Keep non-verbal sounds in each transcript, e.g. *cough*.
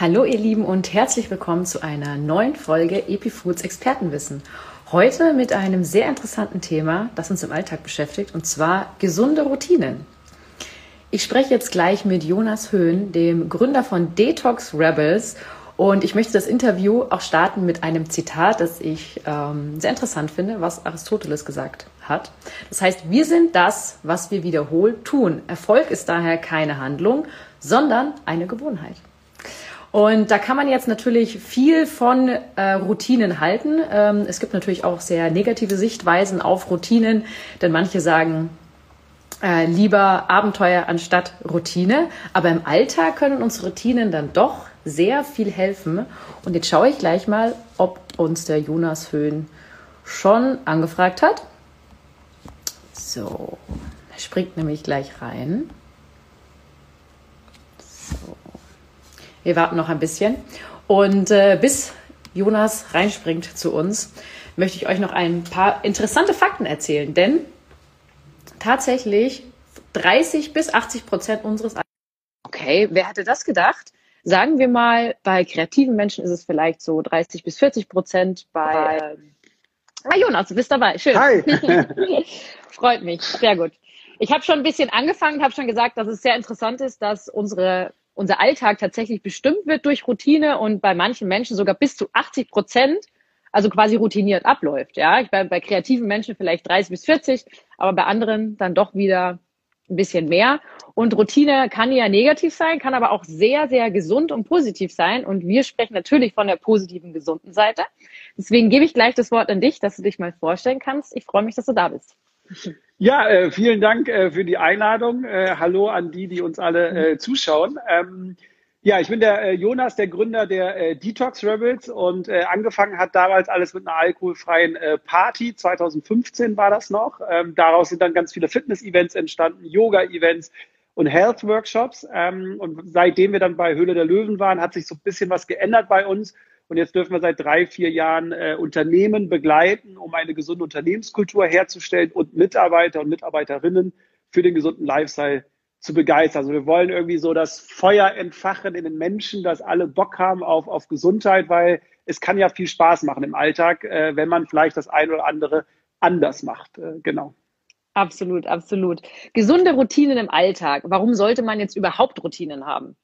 Hallo ihr Lieben und herzlich willkommen zu einer neuen Folge Epifoods Expertenwissen. Heute mit einem sehr interessanten Thema, das uns im Alltag beschäftigt, und zwar gesunde Routinen. Ich spreche jetzt gleich mit Jonas Höhn, dem Gründer von Detox Rebels. Und ich möchte das Interview auch starten mit einem Zitat, das ich ähm, sehr interessant finde, was Aristoteles gesagt hat. Das heißt, wir sind das, was wir wiederholt tun. Erfolg ist daher keine Handlung, sondern eine Gewohnheit. Und da kann man jetzt natürlich viel von äh, Routinen halten. Ähm, es gibt natürlich auch sehr negative Sichtweisen auf Routinen, denn manche sagen, äh, lieber Abenteuer anstatt Routine. Aber im Alltag können uns Routinen dann doch sehr viel helfen. Und jetzt schaue ich gleich mal, ob uns der Jonas Höhn schon angefragt hat. So, er springt nämlich gleich rein. So. Wir warten noch ein bisschen. Und äh, bis Jonas reinspringt zu uns, möchte ich euch noch ein paar interessante Fakten erzählen. Denn tatsächlich 30 bis 80 Prozent unseres. Okay, wer hätte das gedacht? Sagen wir mal, bei kreativen Menschen ist es vielleicht so 30 bis 40 Prozent. Bei ähm, ah, Jonas, du bist dabei. Schön. Hi. *laughs* Freut mich. Sehr gut. Ich habe schon ein bisschen angefangen, habe schon gesagt, dass es sehr interessant ist, dass unsere unser Alltag tatsächlich bestimmt wird durch Routine und bei manchen Menschen sogar bis zu 80 Prozent, also quasi routiniert abläuft. Ja, ich bei, bei kreativen Menschen vielleicht 30 bis 40, aber bei anderen dann doch wieder ein bisschen mehr. Und Routine kann ja negativ sein, kann aber auch sehr, sehr gesund und positiv sein. Und wir sprechen natürlich von der positiven, gesunden Seite. Deswegen gebe ich gleich das Wort an dich, dass du dich mal vorstellen kannst. Ich freue mich, dass du da bist. Ja, äh, vielen Dank äh, für die Einladung. Äh, hallo an die, die uns alle äh, zuschauen. Ähm, ja, ich bin der äh, Jonas, der Gründer der äh, Detox Rebels und angefangen hat damals alles mit einer alkoholfreien Party. 2015 war das noch. Ähm, daraus sind dann ganz viele Fitness-Events entstanden, Yoga-Events und Health-Workshops. Ähm, und seitdem wir dann bei Höhle der Löwen waren, hat sich so ein bisschen was geändert bei uns. Und jetzt dürfen wir seit drei, vier Jahren äh, Unternehmen begleiten, um eine gesunde Unternehmenskultur herzustellen und Mitarbeiter und Mitarbeiterinnen für den gesunden Lifestyle zu begeistern. Also wir wollen irgendwie so das Feuer entfachen in den Menschen, dass alle Bock haben auf, auf Gesundheit, weil es kann ja viel Spaß machen im Alltag, äh, wenn man vielleicht das ein oder andere anders macht. Äh, genau. Absolut, absolut. Gesunde Routinen im Alltag. Warum sollte man jetzt überhaupt Routinen haben?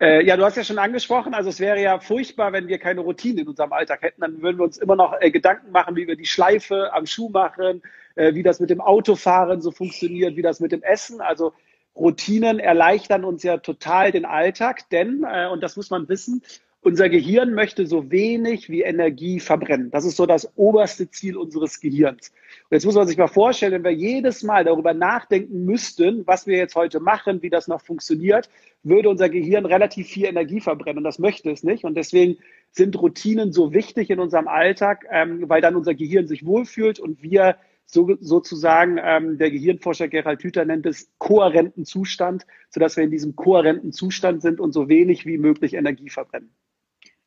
Äh, ja, du hast ja schon angesprochen, also es wäre ja furchtbar, wenn wir keine Routine in unserem Alltag hätten. Dann würden wir uns immer noch äh, Gedanken machen, wie wir die Schleife am Schuh machen, äh, wie das mit dem Autofahren so funktioniert, wie das mit dem Essen. Also Routinen erleichtern uns ja total den Alltag, denn, äh, und das muss man wissen, unser Gehirn möchte so wenig wie Energie verbrennen. Das ist so das oberste Ziel unseres Gehirns. Und jetzt muss man sich mal vorstellen, wenn wir jedes Mal darüber nachdenken müssten, was wir jetzt heute machen, wie das noch funktioniert, würde unser Gehirn relativ viel Energie verbrennen. Und das möchte es nicht. Und deswegen sind Routinen so wichtig in unserem Alltag, ähm, weil dann unser Gehirn sich wohlfühlt und wir so, sozusagen, ähm, der Gehirnforscher Gerald Hüther nennt es kohärenten Zustand, sodass wir in diesem kohärenten Zustand sind und so wenig wie möglich Energie verbrennen.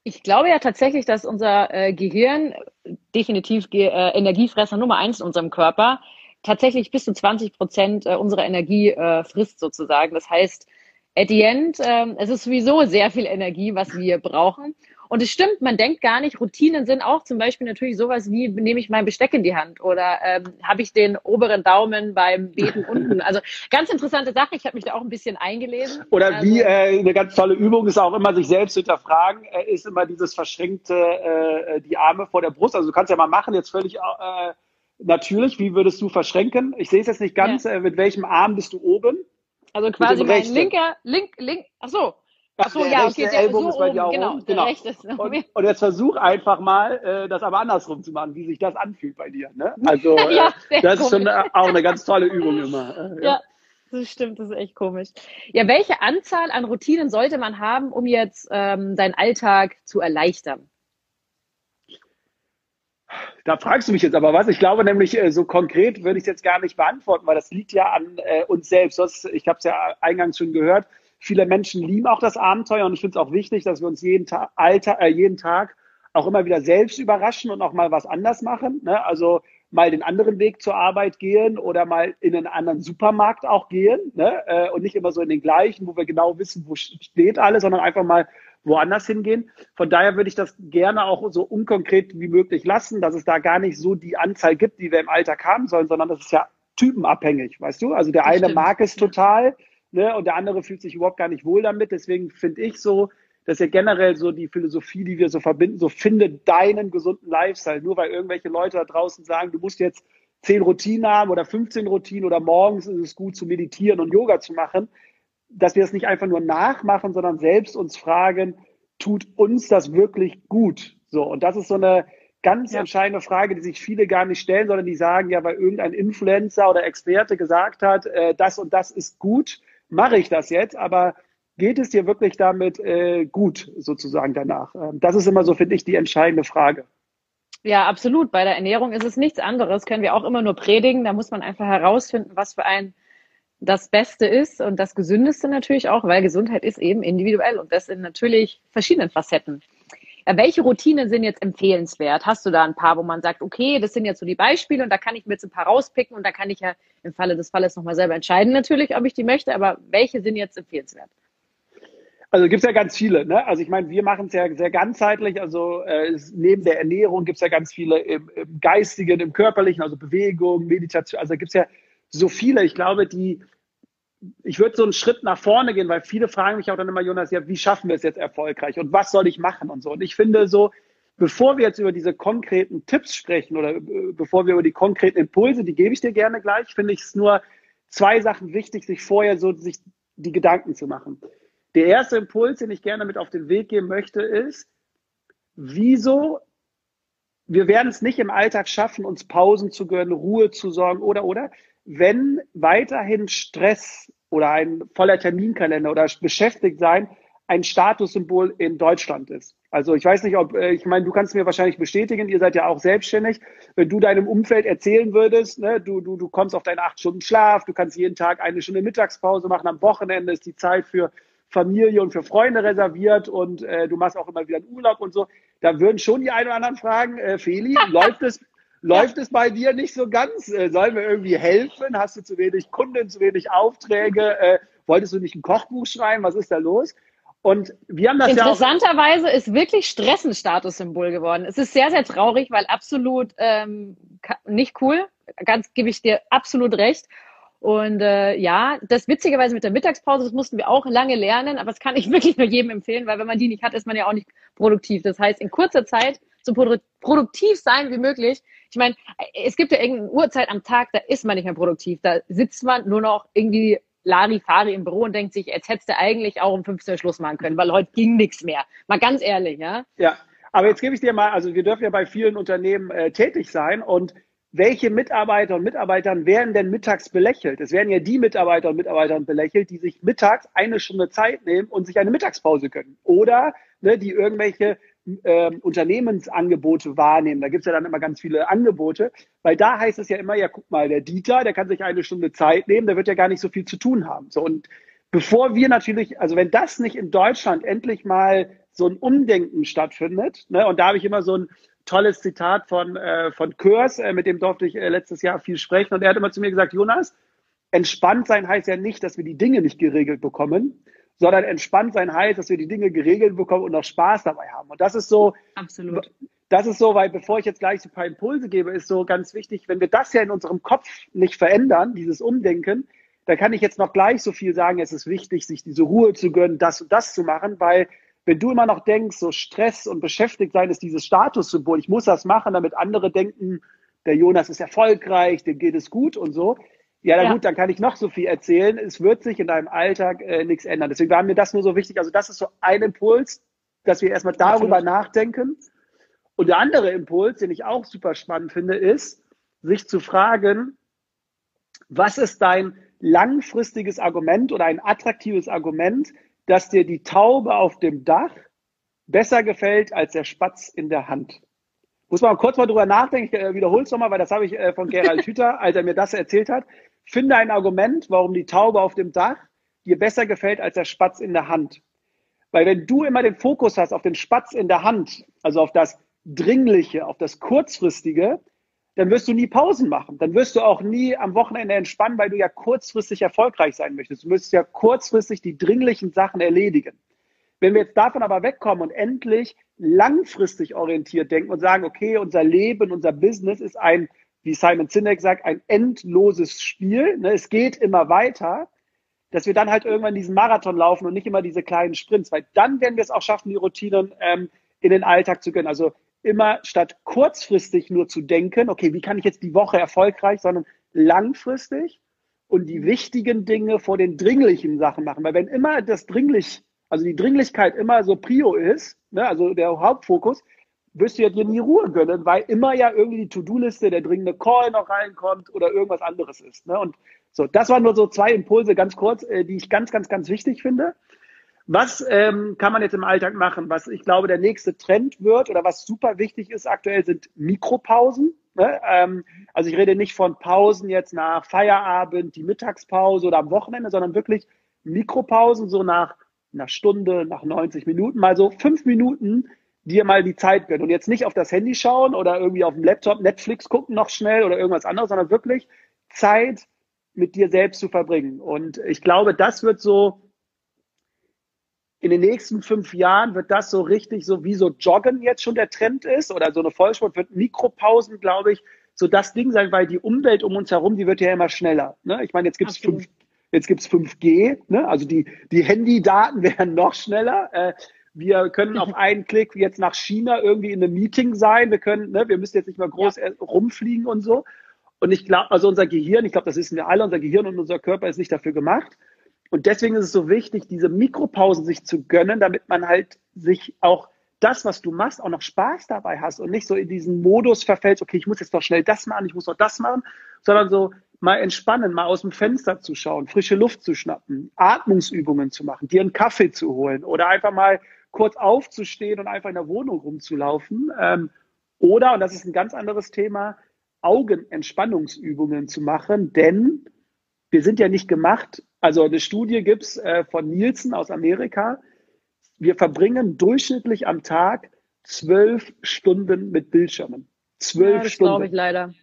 Ich glaube ja tatsächlich, dass unser äh, Gehirn definitiv äh, Energiefresser Nummer eins in unserem Körper tatsächlich bis zu 20 Prozent äh, unserer Energie äh, frisst sozusagen. Das heißt, at the end, äh, es ist sowieso sehr viel Energie, was wir brauchen. Und es stimmt, man denkt gar nicht, Routinen sind auch zum Beispiel natürlich sowas wie, nehme ich mein Besteck in die Hand oder ähm, habe ich den oberen Daumen beim Beten *laughs* unten. Also ganz interessante Sache, ich habe mich da auch ein bisschen eingelesen. Oder also, wie äh, eine ganz tolle Übung ist auch immer, sich selbst hinterfragen, äh, ist immer dieses verschränkte, äh, die Arme vor der Brust. Also du kannst ja mal machen, jetzt völlig äh, natürlich, wie würdest du verschränken? Ich sehe es jetzt nicht ganz, ja. äh, mit welchem Arm bist du oben? Also quasi mein linker, link, link, ach so, Ach so, ja, okay, der Ellbogen so ist bei dir auch genau, oben. Genau. Und, und, jetzt versuch einfach mal, äh, das aber andersrum zu machen, wie sich das anfühlt bei dir. Ne? *laughs* Also ja, äh, das ist schon auch eine ganz tolle Übung immer. Äh, ja. ja. Das stimmt, das ist echt komisch. Ja, welche Anzahl an Routinen sollte man haben, um jetzt ähm, deinen Alltag zu erleichtern? Da fragst du mich jetzt aber was. Ich glaube nämlich, äh, so konkret würde ich es jetzt gar nicht beantworten, weil das liegt ja an äh, uns selbst. Das, ich habe es ja eingangs schon gehört Viele Menschen lieben auch das Abenteuer und ich finde es auch wichtig, dass wir uns jeden, Ta Alter, äh, jeden Tag auch immer wieder selbst überraschen und auch mal was anders machen. Ne? Also mal den anderen Weg zur Arbeit gehen oder mal in einen anderen Supermarkt auch gehen ne? äh, und nicht immer so in den gleichen, wo wir genau wissen, wo steht alles, sondern einfach mal woanders hingehen. Von daher würde ich das gerne auch so unkonkret wie möglich lassen, dass es da gar nicht so die Anzahl gibt, die wir im Alltag haben sollen, sondern das ist ja typenabhängig, weißt du? Also der das eine stimmt. mag es total ne, und der andere fühlt sich überhaupt gar nicht wohl damit. Deswegen finde ich so, dass ja generell so die Philosophie, die wir so verbinden, so finde deinen gesunden Lifestyle. Nur weil irgendwelche Leute da draußen sagen, du musst jetzt zehn Routinen haben oder 15 Routinen oder morgens ist es gut zu meditieren und Yoga zu machen, dass wir es nicht einfach nur nachmachen, sondern selbst uns fragen, tut uns das wirklich gut? So, und das ist so eine ganz ja. entscheidende Frage, die sich viele gar nicht stellen, sondern die sagen, ja, weil irgendein Influencer oder Experte gesagt hat, äh, das und das ist gut, mache ich das jetzt, aber geht es dir wirklich damit äh, gut sozusagen danach? Ähm, das ist immer so, finde ich, die entscheidende Frage. Ja, absolut. Bei der Ernährung ist es nichts anderes. Können wir auch immer nur predigen. Da muss man einfach herausfinden, was für ein das Beste ist und das Gesündeste natürlich auch, weil Gesundheit ist eben individuell und das in natürlich verschiedenen Facetten. Ja, welche Routinen sind jetzt empfehlenswert? Hast du da ein paar, wo man sagt, okay, das sind jetzt so die Beispiele und da kann ich mir jetzt ein paar rauspicken und da kann ich ja im Falle des Falles nochmal selber entscheiden natürlich, ob ich die möchte, aber welche sind jetzt empfehlenswert? Also gibt es ja ganz viele. Ne? Also ich meine, wir machen es ja sehr ganzheitlich. Also äh, neben der Ernährung gibt es ja ganz viele im, im, Geistigen, im Körperlichen, also Bewegung, Meditation. Also gibt es ja so viele. Ich glaube, die, ich würde so einen Schritt nach vorne gehen, weil viele fragen mich auch dann immer, Jonas, ja, wie schaffen wir es jetzt erfolgreich und was soll ich machen und so. Und ich finde so, bevor wir jetzt über diese konkreten Tipps sprechen oder äh, bevor wir über die konkreten Impulse, die gebe ich dir gerne gleich, finde ich es nur zwei Sachen wichtig, sich vorher so sich die Gedanken zu machen. Der erste Impuls, den ich gerne mit auf den Weg geben möchte, ist, wieso wir werden es nicht im Alltag schaffen, uns Pausen zu gönnen, Ruhe zu sorgen oder oder, wenn weiterhin Stress oder ein voller Terminkalender oder beschäftigt sein ein Statussymbol in Deutschland ist. Also ich weiß nicht, ob, äh, ich meine, du kannst mir wahrscheinlich bestätigen, ihr seid ja auch selbstständig. Wenn du deinem Umfeld erzählen würdest, ne, du, du, du kommst auf deine acht Stunden Schlaf, du kannst jeden Tag eine Stunde Mittagspause machen, am Wochenende ist die Zeit für Familie und für Freunde reserviert und äh, du machst auch immer wieder einen Urlaub und so, da würden schon die einen oder anderen fragen, äh, Feli, *laughs* läuft es, läuft es bei dir nicht so ganz? Äh, sollen wir irgendwie helfen? Hast du zu wenig Kunden, zu wenig Aufträge? Äh, wolltest du nicht ein Kochbuch schreiben? Was ist da los? Und wir haben das Interessanterweise ja ist wirklich Stress ein Statussymbol geworden. Es ist sehr, sehr traurig, weil absolut ähm, nicht cool. Ganz gebe ich dir absolut recht. Und äh, ja, das witzigerweise mit der Mittagspause, das mussten wir auch lange lernen, aber das kann ich *laughs* wirklich nur jedem empfehlen, weil wenn man die nicht hat, ist man ja auch nicht produktiv. Das heißt, in kurzer Zeit so produktiv sein wie möglich. Ich meine, es gibt ja irgendeine Uhrzeit am Tag, da ist man nicht mehr produktiv. Da sitzt man nur noch irgendwie Larifari im Büro und denkt sich, jetzt hättest du eigentlich auch um 15 Uhr Schluss machen können, weil heute ging nichts mehr. Mal ganz ehrlich, ja. Ja, aber jetzt gebe ich dir mal, also wir dürfen ja bei vielen Unternehmen äh, tätig sein und welche Mitarbeiter und Mitarbeitern werden denn mittags belächelt? Es werden ja die Mitarbeiter und Mitarbeiter belächelt, die sich mittags eine Stunde Zeit nehmen und sich eine Mittagspause gönnen. Oder ne, die irgendwelche äh, Unternehmensangebote wahrnehmen. Da gibt's ja dann immer ganz viele Angebote, weil da heißt es ja immer, ja, guck mal, der Dieter, der kann sich eine Stunde Zeit nehmen, der wird ja gar nicht so viel zu tun haben. So, und bevor wir natürlich, also wenn das nicht in Deutschland endlich mal so ein Umdenken stattfindet, ne, und da habe ich immer so ein tolles Zitat von, äh, von Körs, äh, mit dem durfte ich äh, letztes Jahr viel sprechen. Und er hat immer zu mir gesagt, Jonas, entspannt sein heißt ja nicht, dass wir die Dinge nicht geregelt bekommen, sondern entspannt sein heißt, dass wir die Dinge geregelt bekommen und noch Spaß dabei haben. Und das ist so, absolut. Das ist so, weil bevor ich jetzt gleich so ein paar Impulse gebe, ist so ganz wichtig, wenn wir das ja in unserem Kopf nicht verändern, dieses Umdenken, dann kann ich jetzt noch gleich so viel sagen, es ist wichtig, sich diese Ruhe zu gönnen, das und das zu machen, weil wenn du immer noch denkst, so Stress und beschäftigt sein ist dieses Statussymbol, ich muss das machen, damit andere denken, der Jonas ist erfolgreich, dem geht es gut und so. Ja, dann ja. gut, dann kann ich noch so viel erzählen. Es wird sich in deinem Alltag äh, nichts ändern. Deswegen war mir das nur so wichtig. Also das ist so ein Impuls, dass wir erstmal darüber Absolut. nachdenken. Und der andere Impuls, den ich auch super spannend finde, ist, sich zu fragen, was ist dein langfristiges Argument oder ein attraktives Argument, dass dir die Taube auf dem Dach besser gefällt als der Spatz in der Hand. Muss man kurz mal drüber nachdenken, ich äh, wiederhole es nochmal, weil das habe ich äh, von Gerald *laughs* Hüther, als er mir das erzählt hat. Finde ein Argument, warum die Taube auf dem Dach dir besser gefällt als der Spatz in der Hand. Weil wenn du immer den Fokus hast auf den Spatz in der Hand, also auf das Dringliche, auf das Kurzfristige, dann wirst du nie Pausen machen. Dann wirst du auch nie am Wochenende entspannen, weil du ja kurzfristig erfolgreich sein möchtest. Du müsstest ja kurzfristig die dringlichen Sachen erledigen. Wenn wir jetzt davon aber wegkommen und endlich langfristig orientiert denken und sagen, okay, unser Leben, unser Business ist ein, wie Simon Sinek sagt, ein endloses Spiel. Ne? Es geht immer weiter, dass wir dann halt irgendwann diesen Marathon laufen und nicht immer diese kleinen Sprints, weil dann werden wir es auch schaffen, die Routinen ähm, in den Alltag zu gönnen. Also immer statt kurzfristig nur zu denken, okay, wie kann ich jetzt die Woche erfolgreich, sondern langfristig und die wichtigen Dinge vor den dringlichen Sachen machen. Weil wenn immer das dringlich, also die Dringlichkeit immer so Prio ist, ne, also der Hauptfokus, wirst du ja dir nie Ruhe gönnen, weil immer ja irgendwie die To-Do-Liste, der dringende Call noch reinkommt oder irgendwas anderes ist. Ne? Und so, das waren nur so zwei Impulse ganz kurz, äh, die ich ganz, ganz, ganz wichtig finde. Was ähm, kann man jetzt im Alltag machen? Was ich glaube, der nächste Trend wird oder was super wichtig ist aktuell, sind Mikropausen. Ne? Ähm, also ich rede nicht von Pausen jetzt nach Feierabend, die Mittagspause oder am Wochenende, sondern wirklich Mikropausen, so nach einer Stunde, nach 90 Minuten, mal so fünf Minuten dir mal die Zeit gönnen und jetzt nicht auf das Handy schauen oder irgendwie auf dem Laptop Netflix gucken noch schnell oder irgendwas anderes, sondern wirklich Zeit mit dir selbst zu verbringen. Und ich glaube, das wird so in den nächsten fünf Jahren wird das so richtig, so wie so Joggen jetzt schon der Trend ist oder so eine Vollsport wird Mikropausen, glaube ich, so das Ding sein, weil die Umwelt um uns herum, die wird ja immer schneller. Ne? Ich meine, jetzt gibt's fünf, jetzt gibt's 5G, ne? also die, die Handydaten *laughs* werden noch schneller. Äh, wir können auf einen *laughs* Klick jetzt nach China irgendwie in einem Meeting sein. Wir können, ne, wir müssen jetzt nicht mal groß ja. rumfliegen und so. Und ich glaube, also unser Gehirn, ich glaube, das wissen wir alle, unser Gehirn und unser Körper ist nicht dafür gemacht. Und deswegen ist es so wichtig, diese Mikropausen sich zu gönnen, damit man halt sich auch das, was du machst, auch noch Spaß dabei hast und nicht so in diesen Modus verfällt, okay, ich muss jetzt doch schnell das machen, ich muss doch das machen, sondern so mal entspannen, mal aus dem Fenster zu schauen, frische Luft zu schnappen, Atmungsübungen zu machen, dir einen Kaffee zu holen oder einfach mal kurz aufzustehen und einfach in der Wohnung rumzulaufen. Ähm, oder, und das ist ein ganz anderes Thema, Augenentspannungsübungen zu machen, denn wir sind ja nicht gemacht. Also eine Studie gibt's äh, von Nielsen aus Amerika. Wir verbringen durchschnittlich am Tag zwölf Stunden mit Bildschirmen. Zwölf ja, das Stunden. glaube ich leider.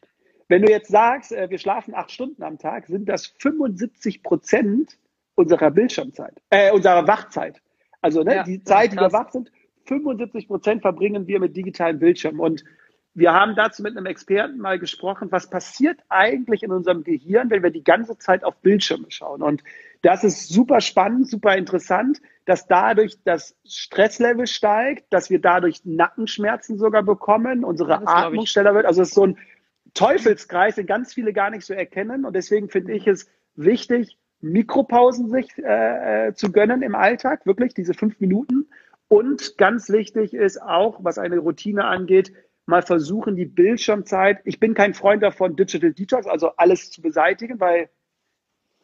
Wenn du jetzt sagst, äh, wir schlafen acht Stunden am Tag, sind das 75 Prozent unserer Bildschirmzeit, äh, unserer Wachzeit. Also ne, ja, die Zeit, die wir wach sind, 75 Prozent verbringen wir mit digitalen Bildschirmen. Und wir haben dazu mit einem Experten mal gesprochen, was passiert eigentlich in unserem Gehirn, wenn wir die ganze Zeit auf Bildschirme schauen. Und das ist super spannend, super interessant, dass dadurch das Stresslevel steigt, dass wir dadurch Nackenschmerzen sogar bekommen, unsere Atmung schneller wird. Also es ist so ein Teufelskreis, den ganz viele gar nicht so erkennen. Und deswegen finde ich es wichtig, Mikropausen sich äh, äh, zu gönnen im Alltag, wirklich diese fünf Minuten. Und ganz wichtig ist auch, was eine Routine angeht, mal versuchen, die Bildschirmzeit, ich bin kein Freund davon, Digital Detox, also alles zu beseitigen, weil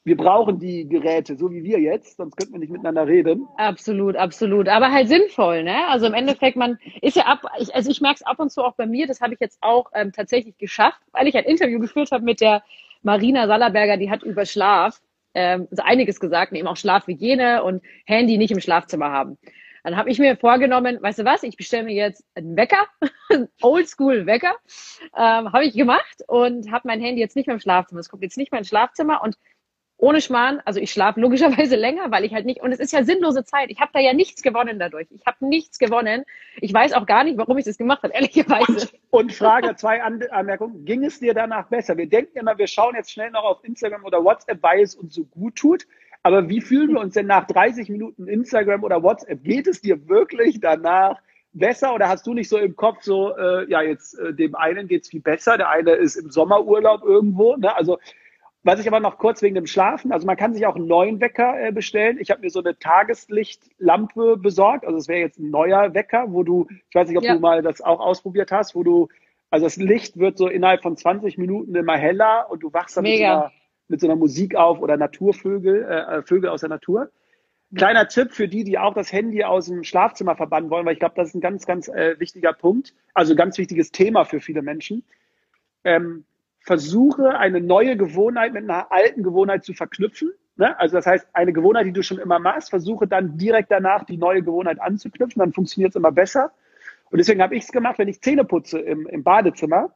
wir brauchen die Geräte, so wie wir jetzt, sonst könnten wir nicht miteinander reden. Absolut, absolut. Aber halt sinnvoll, ne? Also im Endeffekt, man ist ja ab, ich, also ich merke es ab und zu auch bei mir, das habe ich jetzt auch ähm, tatsächlich geschafft, weil ich ein Interview geführt habe mit der Marina Sallerberger, die hat über Schlaf ähm, also einiges gesagt, eben auch Schlafhygiene und Handy nicht im Schlafzimmer haben. Dann habe ich mir vorgenommen, weißt du was, ich bestelle mir jetzt einen Wecker, *laughs* einen Oldschool-Wecker, ähm, habe ich gemacht und habe mein Handy jetzt nicht mehr im Schlafzimmer. Es kommt jetzt nicht mehr ins Schlafzimmer und ohne Schmarrn, also ich schlafe logischerweise *laughs* länger, weil ich halt nicht, und es ist ja sinnlose Zeit. Ich habe da ja nichts gewonnen dadurch. Ich habe nichts gewonnen. Ich weiß auch gar nicht, warum ich das gemacht habe, *laughs* ehrlicherweise. Und, und Frage, zwei Anmerkungen. Ging es dir danach besser? Wir denken immer, wir schauen jetzt schnell noch auf Instagram oder WhatsApp, weil es uns so gut tut. Aber wie fühlen wir uns denn nach 30 Minuten Instagram oder WhatsApp? Geht es dir wirklich danach besser oder hast du nicht so im Kopf so, äh, ja, jetzt äh, dem einen geht's viel besser, der eine ist im Sommerurlaub irgendwo, ne? Also was ich aber noch kurz wegen dem Schlafen, also man kann sich auch einen neuen Wecker äh, bestellen. Ich habe mir so eine Tageslichtlampe besorgt. Also es wäre jetzt ein neuer Wecker, wo du, ich weiß nicht, ob ja. du mal das auch ausprobiert hast, wo du, also das Licht wird so innerhalb von 20 Minuten immer heller und du wachst dann mit so, einer, mit so, einer, Musik auf oder Naturvögel, äh, Vögel aus der Natur. Kleiner Tipp für die, die auch das Handy aus dem Schlafzimmer verbannen wollen, weil ich glaube, das ist ein ganz, ganz äh, wichtiger Punkt, also ganz wichtiges Thema für viele Menschen. Ähm, versuche eine neue Gewohnheit mit einer alten Gewohnheit zu verknüpfen. Ne? Also das heißt, eine Gewohnheit, die du schon immer machst, versuche dann direkt danach die neue Gewohnheit anzuknüpfen, dann funktioniert es immer besser. Und deswegen habe ich es gemacht, wenn ich Zähne putze im, im Badezimmer,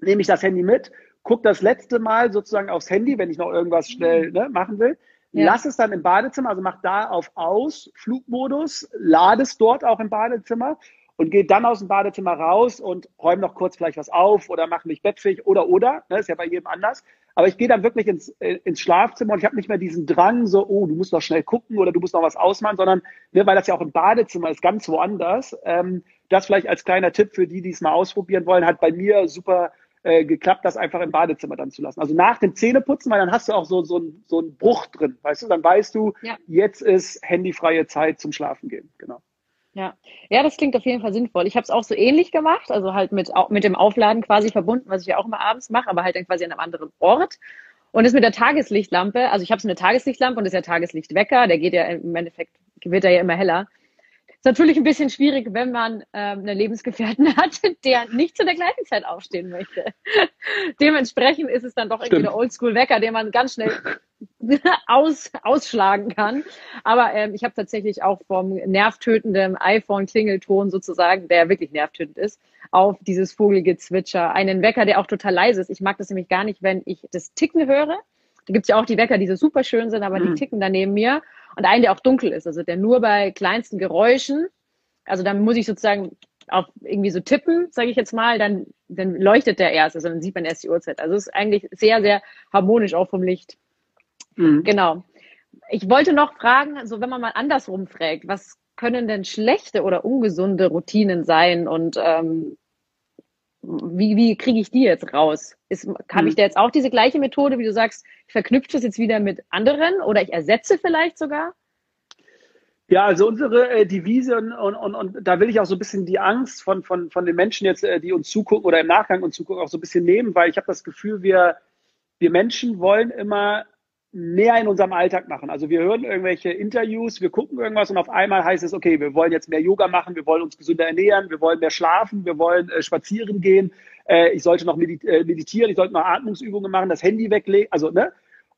nehme ich das Handy mit, gucke das letzte Mal sozusagen aufs Handy, wenn ich noch irgendwas schnell ne, machen will, ja. lass es dann im Badezimmer, also mach da auf Aus, Flugmodus, lade es dort auch im Badezimmer und gehe dann aus dem Badezimmer raus und räume noch kurz vielleicht was auf oder mache mich bettfähig oder oder, ne, ist ja bei jedem anders. Aber ich gehe dann wirklich ins, äh, ins Schlafzimmer und ich habe nicht mehr diesen Drang, so, oh, du musst noch schnell gucken oder du musst noch was ausmachen, sondern, ne, weil das ja auch im Badezimmer ist, ganz woanders. Ähm, das vielleicht als kleiner Tipp für die, die es mal ausprobieren wollen, hat bei mir super äh, geklappt, das einfach im Badezimmer dann zu lassen. Also nach dem Zähneputzen, weil dann hast du auch so, so, ein, so einen Bruch drin, weißt du, dann weißt du, ja. jetzt ist handyfreie Zeit zum Schlafen gehen, genau. Ja, ja, das klingt auf jeden Fall sinnvoll. Ich habe es auch so ähnlich gemacht, also halt mit, mit dem Aufladen quasi verbunden, was ich ja auch immer abends mache, aber halt dann quasi an einem anderen Ort. Und das mit der Tageslichtlampe, also ich habe so eine Tageslichtlampe und das ist ja Tageslichtwecker, der geht ja im Endeffekt, wird er ja immer heller. Ist natürlich ein bisschen schwierig, wenn man ähm, eine Lebensgefährtin *laughs* hat, der nicht zu der gleichen Zeit aufstehen möchte. *laughs* Dementsprechend ist es dann doch irgendwie der Oldschool-Wecker, den man ganz schnell *laughs* aus, ausschlagen kann. Aber ähm, ich habe tatsächlich auch vom nervtötenden iPhone-Klingelton sozusagen, der wirklich nervtötend ist, auf dieses Vogelgezwitscher einen Wecker, der auch total leise ist. Ich mag das nämlich gar nicht, wenn ich das Ticken höre. Da gibt's ja auch die Wecker, die so super schön sind, aber mhm. die ticken da neben mir und einen, der auch dunkel ist, also der nur bei kleinsten Geräuschen, also dann muss ich sozusagen auf irgendwie so tippen, sage ich jetzt mal, dann, dann leuchtet der erst, also dann sieht man erst die Uhrzeit. Also es ist eigentlich sehr, sehr harmonisch auch vom Licht. Mhm. Genau. Ich wollte noch fragen, so also wenn man mal andersrum fragt, was können denn schlechte oder ungesunde Routinen sein und ähm, wie, wie kriege ich die jetzt raus? Ist, habe ich hm. da jetzt auch diese gleiche Methode, wie du sagst, ich verknüpfe das jetzt wieder mit anderen oder ich ersetze vielleicht sogar? Ja, also unsere äh, Devise und, und, und, und da will ich auch so ein bisschen die Angst von, von, von den Menschen jetzt, äh, die uns zugucken oder im Nachgang uns zugucken, auch so ein bisschen nehmen, weil ich habe das Gefühl, wir, wir Menschen wollen immer mehr in unserem Alltag machen. Also wir hören irgendwelche Interviews, wir gucken irgendwas und auf einmal heißt es, okay, wir wollen jetzt mehr Yoga machen, wir wollen uns gesünder ernähren, wir wollen mehr schlafen, wir wollen äh, spazieren gehen, äh, ich sollte noch medit äh, meditieren, ich sollte noch Atmungsübungen machen, das Handy weglegen, also ne?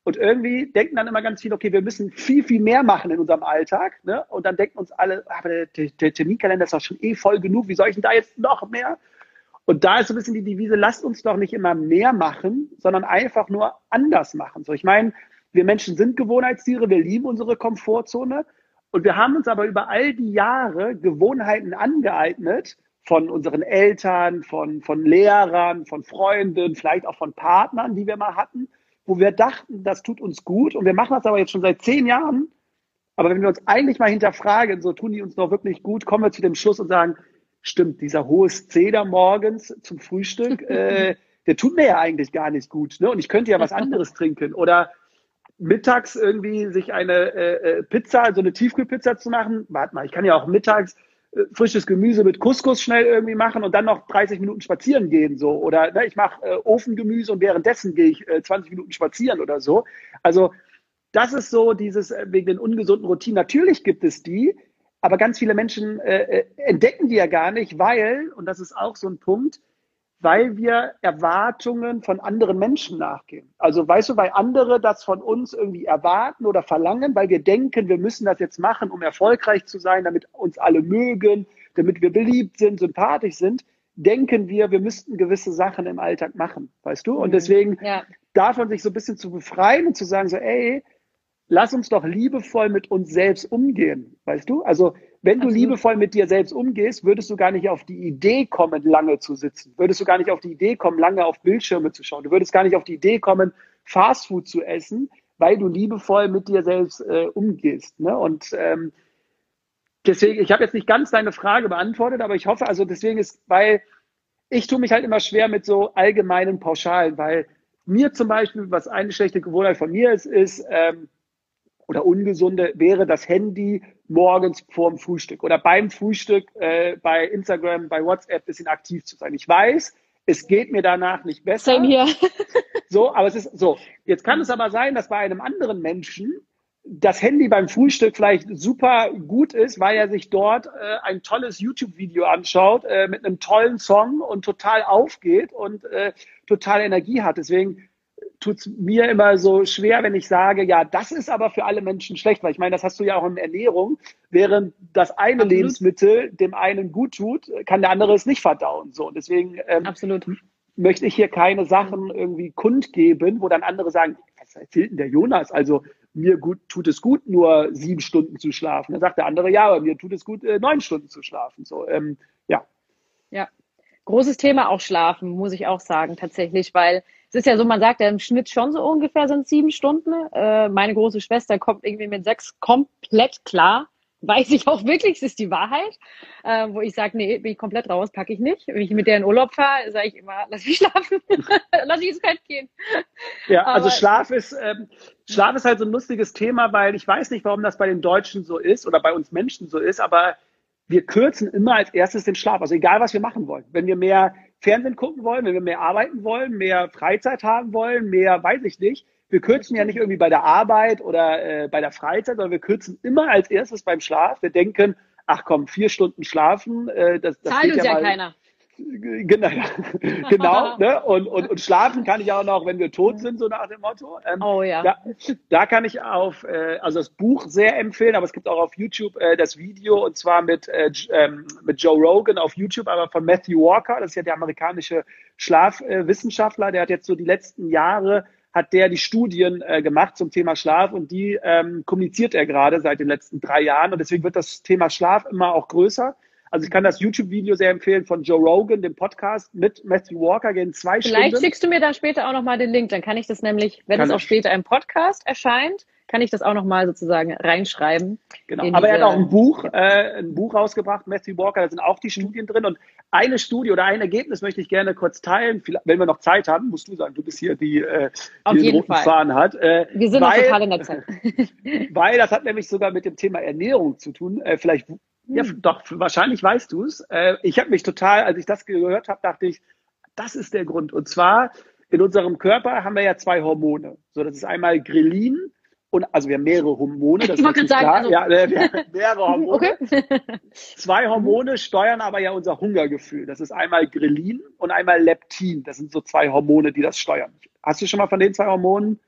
Und irgendwie denken dann immer ganz viele, okay, wir müssen viel, viel mehr machen in unserem Alltag. Ne? Und dann denken uns alle, ah, aber der, der, der Terminkalender ist doch schon eh voll genug, wie soll ich denn da jetzt noch mehr? Und da ist so ein bisschen die Devise, lasst uns doch nicht immer mehr machen, sondern einfach nur anders machen. So, ich meine, wir Menschen sind Gewohnheitstiere, wir lieben unsere Komfortzone. Und wir haben uns aber über all die Jahre Gewohnheiten angeeignet, von unseren Eltern, von, von Lehrern, von Freunden, vielleicht auch von Partnern, die wir mal hatten, wo wir dachten, das tut uns gut. Und wir machen das aber jetzt schon seit zehn Jahren. Aber wenn wir uns eigentlich mal hinterfragen, so tun die uns noch wirklich gut, kommen wir zu dem Schluss und sagen, stimmt, dieser hohe Zeder morgens zum Frühstück, *laughs* äh, der tut mir ja eigentlich gar nicht gut. Ne? Und ich könnte ja was *laughs* anderes trinken. Oder mittags irgendwie sich eine äh, äh, Pizza, also eine Tiefkühlpizza zu machen. Warte mal, ich kann ja auch mittags äh, frisches Gemüse mit Couscous schnell irgendwie machen und dann noch 30 Minuten spazieren gehen so oder ne, ich mache äh, Ofengemüse und währenddessen gehe ich äh, 20 Minuten spazieren oder so. Also das ist so dieses äh, wegen den ungesunden Routinen. Natürlich gibt es die, aber ganz viele Menschen äh, äh, entdecken die ja gar nicht, weil und das ist auch so ein Punkt weil wir Erwartungen von anderen Menschen nachgehen. Also weißt du, weil andere das von uns irgendwie erwarten oder verlangen, weil wir denken, wir müssen das jetzt machen, um erfolgreich zu sein, damit uns alle mögen, damit wir beliebt sind, sympathisch sind, denken wir, wir müssten gewisse Sachen im Alltag machen, weißt du? Und mhm. deswegen ja. davon sich so ein bisschen zu befreien und zu sagen so, ey, lass uns doch liebevoll mit uns selbst umgehen, weißt du? Also wenn du Absolut. liebevoll mit dir selbst umgehst, würdest du gar nicht auf die Idee kommen, lange zu sitzen. Würdest du gar nicht auf die Idee kommen, lange auf Bildschirme zu schauen. Du würdest gar nicht auf die Idee kommen, Fastfood zu essen, weil du liebevoll mit dir selbst äh, umgehst. Ne? Und ähm, deswegen, ich habe jetzt nicht ganz deine Frage beantwortet, aber ich hoffe, also deswegen ist, weil ich tue mich halt immer schwer mit so allgemeinen Pauschalen, weil mir zum Beispiel, was eine schlechte Gewohnheit von mir ist, ist, ähm, oder ungesunde wäre das Handy morgens vorm Frühstück oder beim Frühstück äh, bei Instagram, bei WhatsApp bisschen aktiv zu sein. Ich weiß, es geht mir danach nicht besser. Same hier. *laughs* so, aber es ist so. Jetzt kann es aber sein, dass bei einem anderen Menschen das Handy beim Frühstück vielleicht super gut ist, weil er sich dort äh, ein tolles YouTube-Video anschaut äh, mit einem tollen Song und total aufgeht und äh, total Energie hat. Deswegen tut es mir immer so schwer, wenn ich sage, ja, das ist aber für alle Menschen schlecht, weil ich meine, das hast du ja auch in Ernährung. Während das eine Absolut. Lebensmittel dem einen gut tut, kann der andere es nicht verdauen. So, deswegen ähm, Absolut. möchte ich hier keine Sachen irgendwie kundgeben, wo dann andere sagen, was erzählt denn der Jonas? Also mir gut, tut es gut, nur sieben Stunden zu schlafen. Dann sagt der andere, ja, aber mir tut es gut, äh, neun Stunden zu schlafen. So, ähm, ja. Ja, großes Thema auch Schlafen, muss ich auch sagen, tatsächlich, weil es ist ja so, man sagt ja im Schnitt schon so ungefähr sind sieben Stunden. Äh, meine große Schwester kommt irgendwie mit sechs komplett klar. Weiß ich auch wirklich, es ist die Wahrheit. Äh, wo ich sage, nee, bin ich komplett raus, packe ich nicht. Wenn ich mit der in Urlaub fahre, sage ich immer, lass mich schlafen, *laughs* lass ich ins Bett gehen. Ja, also Schlaf ist, ähm, Schlaf ist halt so ein lustiges Thema, weil ich weiß nicht, warum das bei den Deutschen so ist oder bei uns Menschen so ist, aber wir kürzen immer als erstes den Schlaf. Also egal, was wir machen wollen. Wenn wir mehr Fernsehen gucken wollen, wenn wir mehr arbeiten wollen, mehr Freizeit haben wollen, mehr, weiß ich nicht. Wir kürzen ja nicht irgendwie bei der Arbeit oder äh, bei der Freizeit, sondern wir kürzen immer als erstes beim Schlaf. Wir denken, ach komm, vier Stunden schlafen, äh, das, das Zahlt uns ja, ja keiner. *laughs* Genau, *laughs* genau ne? und, und, und schlafen kann ich auch noch, wenn wir tot sind, so nach dem Motto. Ähm, oh ja. Da, da kann ich auf, äh, also das Buch sehr empfehlen, aber es gibt auch auf YouTube äh, das Video und zwar mit, äh, ähm, mit Joe Rogan auf YouTube, aber von Matthew Walker, das ist ja der amerikanische Schlafwissenschaftler, der hat jetzt so die letzten Jahre hat der die Studien äh, gemacht zum Thema Schlaf und die ähm, kommuniziert er gerade seit den letzten drei Jahren und deswegen wird das Thema Schlaf immer auch größer. Also ich kann das YouTube-Video sehr empfehlen von Joe Rogan, dem Podcast mit Matthew Walker, gehen zwei Vielleicht Stunden. Vielleicht schickst du mir dann später auch nochmal den Link, dann kann ich das nämlich, wenn kann es auch später im Podcast erscheint, kann ich das auch nochmal sozusagen reinschreiben. Genau. Aber er hat auch ein Buch, äh, ein Buch rausgebracht, Matthew Walker, da sind auch die Studien drin. Und eine Studie oder ein Ergebnis möchte ich gerne kurz teilen. Wenn wir noch Zeit haben, musst du sagen, du bist hier die, äh, die den roten Fall. Faden hat. Äh, wir sind weil, noch total in der Zeit. *laughs* *laughs* weil das hat nämlich sogar mit dem Thema Ernährung zu tun. Äh, vielleicht ja, hm. doch, wahrscheinlich weißt du es. Äh, ich habe mich total, als ich das gehört habe, dachte ich, das ist der Grund. Und zwar, in unserem Körper haben wir ja zwei Hormone. So, das ist einmal Grelin und, also wir haben mehrere Hormone, das ich ist sagen, klar. Also, ja, mehrere *laughs* Hormone. Okay. zwei Hormone steuern aber ja unser Hungergefühl. Das ist einmal Grelin und einmal Leptin. Das sind so zwei Hormone, die das steuern. Hast du schon mal von den zwei Hormonen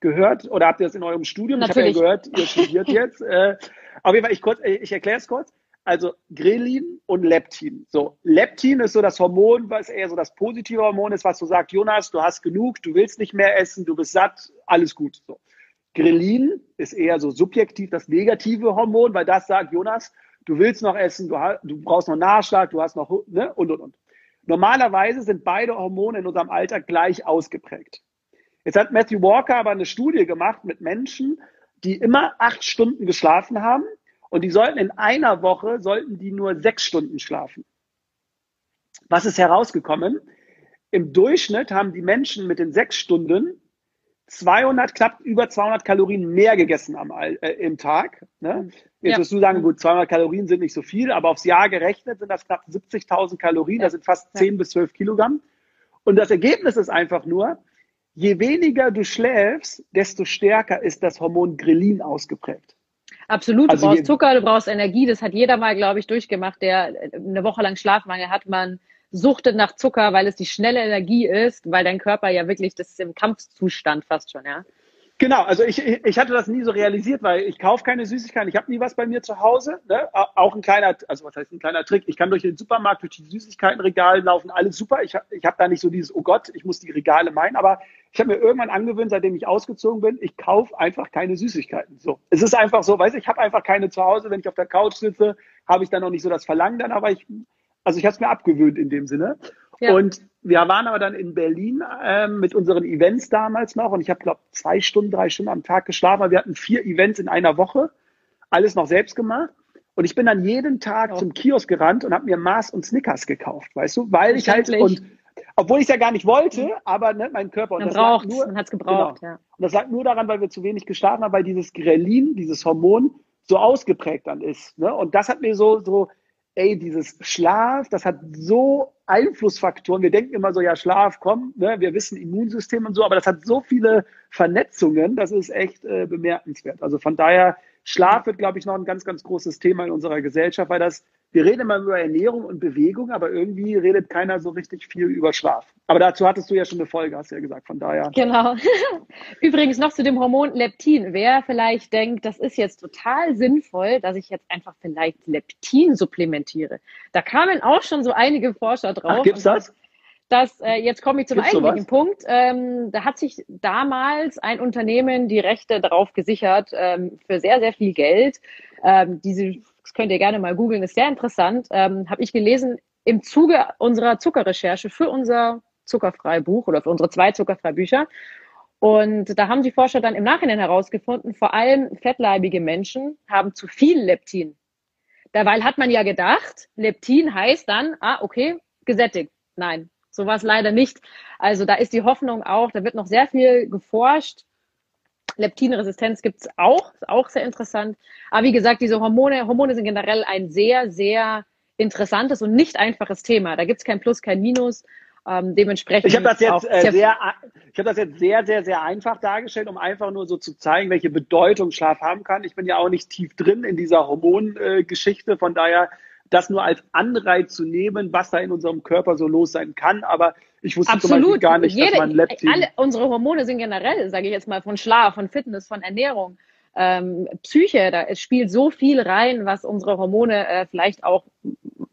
gehört oder habt ihr das in eurem Studium? Natürlich. Ich habe ja gehört, ihr studiert jetzt. Äh, auf jeden Fall, ich, kurz, ich erkläre es kurz. Also Grelin und Leptin. So, Leptin ist so das Hormon, was eher so das positive Hormon ist, was so sagt, Jonas, du hast genug, du willst nicht mehr essen, du bist satt, alles gut. So. Grelin ist eher so subjektiv das negative Hormon, weil das sagt, Jonas, du willst noch essen, du, du brauchst noch Nachschlag, du hast noch, ne, und, und, und. Normalerweise sind beide Hormone in unserem Alltag gleich ausgeprägt. Jetzt hat Matthew Walker aber eine Studie gemacht mit Menschen, die immer acht Stunden geschlafen haben und die sollten in einer Woche, sollten die nur sechs Stunden schlafen. Was ist herausgekommen? Im Durchschnitt haben die Menschen mit den sechs Stunden 200, knapp über 200 Kalorien mehr gegessen am, äh, im Tag. Ne? Jetzt ja. wirst du sagen, gut, 200 Kalorien sind nicht so viel, aber aufs Jahr gerechnet sind das knapp 70.000 Kalorien, ja. das sind fast 10 ja. bis 12 Kilogramm. Und das Ergebnis ist einfach nur, je weniger du schläfst, desto stärker ist das Hormon Grelin ausgeprägt. Absolut, du also brauchst Zucker, du brauchst Energie. Das hat jeder mal, glaube ich, durchgemacht, der eine Woche lang Schlafmangel hat. Man suchtet nach Zucker, weil es die schnelle Energie ist, weil dein Körper ja wirklich, das ist im Kampfzustand fast schon, ja. Genau, also ich, ich hatte das nie so realisiert, weil ich kaufe keine Süßigkeiten, ich habe nie was bei mir zu Hause. Ne? Auch ein kleiner, also was heißt ein kleiner Trick, ich kann durch den Supermarkt, durch die Süßigkeitenregale laufen, alles super. Ich, ich habe da nicht so dieses, oh Gott, ich muss die Regale meinen, aber ich habe mir irgendwann angewöhnt, seitdem ich ausgezogen bin, ich kaufe einfach keine Süßigkeiten. So, Es ist einfach so, weißt du, ich habe einfach keine zu Hause, wenn ich auf der Couch sitze, habe ich dann noch nicht so das Verlangen dann, aber ich, also ich habe es mir abgewöhnt in dem Sinne. Ja. Und wir waren aber dann in Berlin ähm, mit unseren Events damals noch und ich habe, glaube zwei Stunden, drei Stunden am Tag geschlafen. Wir hatten vier Events in einer Woche, alles noch selbst gemacht. Und ich bin dann jeden Tag oh. zum Kiosk gerannt und habe mir Mars und Snickers gekauft, weißt du, weil ich halt und obwohl ich es ja gar nicht wollte, aber ne, mein Körper und man das braucht, nur, man hat es gebraucht, genau. ja. Und das lag nur daran, weil wir zu wenig geschlafen haben, weil dieses Grelin, dieses Hormon so ausgeprägt dann ist. Ne? Und das hat mir so so ey, dieses Schlaf, das hat so Einflussfaktoren. Wir denken immer so, ja, Schlaf, komm, ne, wir wissen Immunsystem und so, aber das hat so viele Vernetzungen, das ist echt äh, bemerkenswert. Also von daher, Schlaf wird, glaube ich, noch ein ganz, ganz großes Thema in unserer Gesellschaft, weil das wir reden immer über Ernährung und Bewegung, aber irgendwie redet keiner so richtig viel über Schlaf. Aber dazu hattest du ja schon eine Folge, hast du ja gesagt, von daher. Genau. *laughs* Übrigens noch zu dem Hormon Leptin. Wer vielleicht denkt, das ist jetzt total sinnvoll, dass ich jetzt einfach vielleicht Leptin supplementiere. Da kamen auch schon so einige Forscher drauf. Ach, gibt's das? Dass äh, jetzt komme ich zum Gibt's eigentlichen sowas? Punkt. Ähm, da hat sich damals ein Unternehmen die Rechte darauf gesichert ähm, für sehr, sehr viel Geld. Ähm, diese, das könnt ihr gerne mal googeln, ist sehr interessant. Ähm, Habe ich gelesen im Zuge unserer Zuckerrecherche für unser Zuckerfreibuch oder für unsere zwei Zuckerfreibücher. Und da haben die Forscher dann im Nachhinein herausgefunden, vor allem fettleibige Menschen haben zu viel Leptin. Dabei hat man ja gedacht, Leptin heißt dann, ah, okay, gesättigt. Nein, so war es leider nicht. Also da ist die Hoffnung auch, da wird noch sehr viel geforscht. Leptinresistenz gibt's auch, ist auch sehr interessant. Aber wie gesagt, diese Hormone, Hormone sind generell ein sehr, sehr interessantes und nicht einfaches Thema. Da gibt's kein Plus, kein Minus. Ähm, dementsprechend. Ich habe das jetzt äh, sehr, ich habe das jetzt sehr, sehr, sehr einfach dargestellt, um einfach nur so zu zeigen, welche Bedeutung Schlaf haben kann. Ich bin ja auch nicht tief drin in dieser Hormongeschichte, äh, von daher das nur als Anreiz zu nehmen, was da in unserem Körper so los sein kann. Aber ich wusste Absolut. zum Beispiel gar nicht, Jede, dass man Leptin... Alle unsere Hormone sind generell, sage ich jetzt mal, von Schlaf, von Fitness, von Ernährung, ähm, Psyche, da es spielt so viel rein, was unsere Hormone äh, vielleicht auch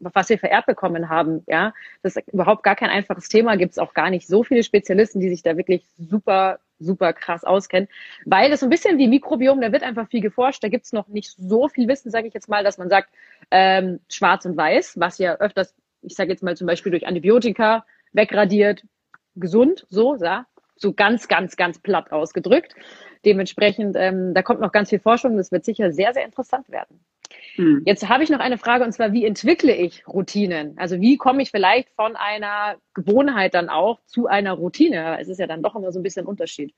was wir vererbt bekommen haben. Ja, das ist überhaupt gar kein einfaches Thema. Gibt es auch gar nicht so viele Spezialisten, die sich da wirklich super super krass auskennen, weil das so ein bisschen wie Mikrobiom, da wird einfach viel geforscht, da gibt es noch nicht so viel Wissen, sage ich jetzt mal, dass man sagt, ähm, schwarz und weiß, was ja öfters, ich sage jetzt mal zum Beispiel durch Antibiotika wegradiert, gesund, so, ja, so ganz, ganz, ganz platt ausgedrückt. Dementsprechend, ähm, da kommt noch ganz viel Forschung, das wird sicher sehr, sehr interessant werden. Hm. Jetzt habe ich noch eine Frage und zwar, wie entwickle ich Routinen? Also wie komme ich vielleicht von einer Gewohnheit dann auch zu einer Routine? Es ist ja dann doch immer so ein bisschen Unterschied.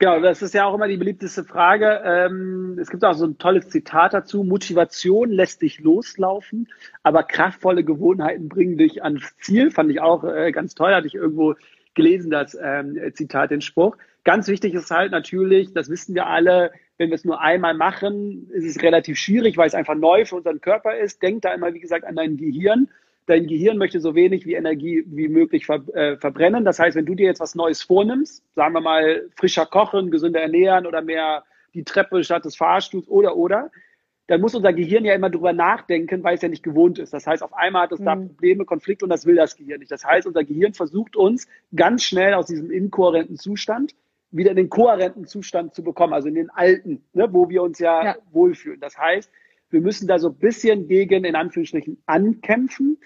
Genau, das ist ja auch immer die beliebteste Frage. Ähm, es gibt auch so ein tolles Zitat dazu. Motivation lässt dich loslaufen, aber kraftvolle Gewohnheiten bringen dich ans Ziel. Fand ich auch äh, ganz toll, hatte ich irgendwo gelesen, das ähm, Zitat, den Spruch. Ganz wichtig ist halt natürlich, das wissen wir alle, wenn wir es nur einmal machen, ist es relativ schwierig, weil es einfach neu für unseren Körper ist. Denk da immer, wie gesagt, an dein Gehirn. Dein Gehirn möchte so wenig wie Energie wie möglich ver äh, verbrennen. Das heißt, wenn du dir jetzt was Neues vornimmst, sagen wir mal frischer kochen, gesünder ernähren oder mehr die Treppe statt des Fahrstuhls oder oder, dann muss unser Gehirn ja immer drüber nachdenken, weil es ja nicht gewohnt ist. Das heißt, auf einmal hat es mhm. da Probleme, Konflikte und das will das Gehirn nicht. Das heißt, unser Gehirn versucht uns ganz schnell aus diesem inkohärenten Zustand wieder in den kohärenten Zustand zu bekommen, also in den alten, ne, wo wir uns ja, ja, wohlfühlen. Das heißt, wir müssen da so ein bisschen gegen, in Anführungsstrichen, ankämpfen.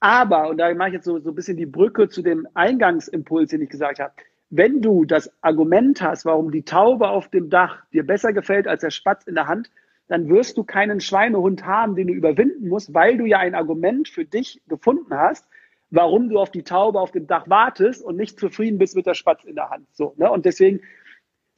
Aber, und da mache ich jetzt so, so ein bisschen die Brücke zu dem Eingangsimpuls, den ich gesagt habe, wenn du das Argument hast, warum die Taube auf dem Dach dir besser gefällt als der Spatz in der Hand, dann wirst du keinen Schweinehund haben, den du überwinden musst, weil du ja ein Argument für dich gefunden hast, warum du auf die Taube auf dem Dach wartest und nicht zufrieden bist mit der Spatz in der Hand. So, ne? Und deswegen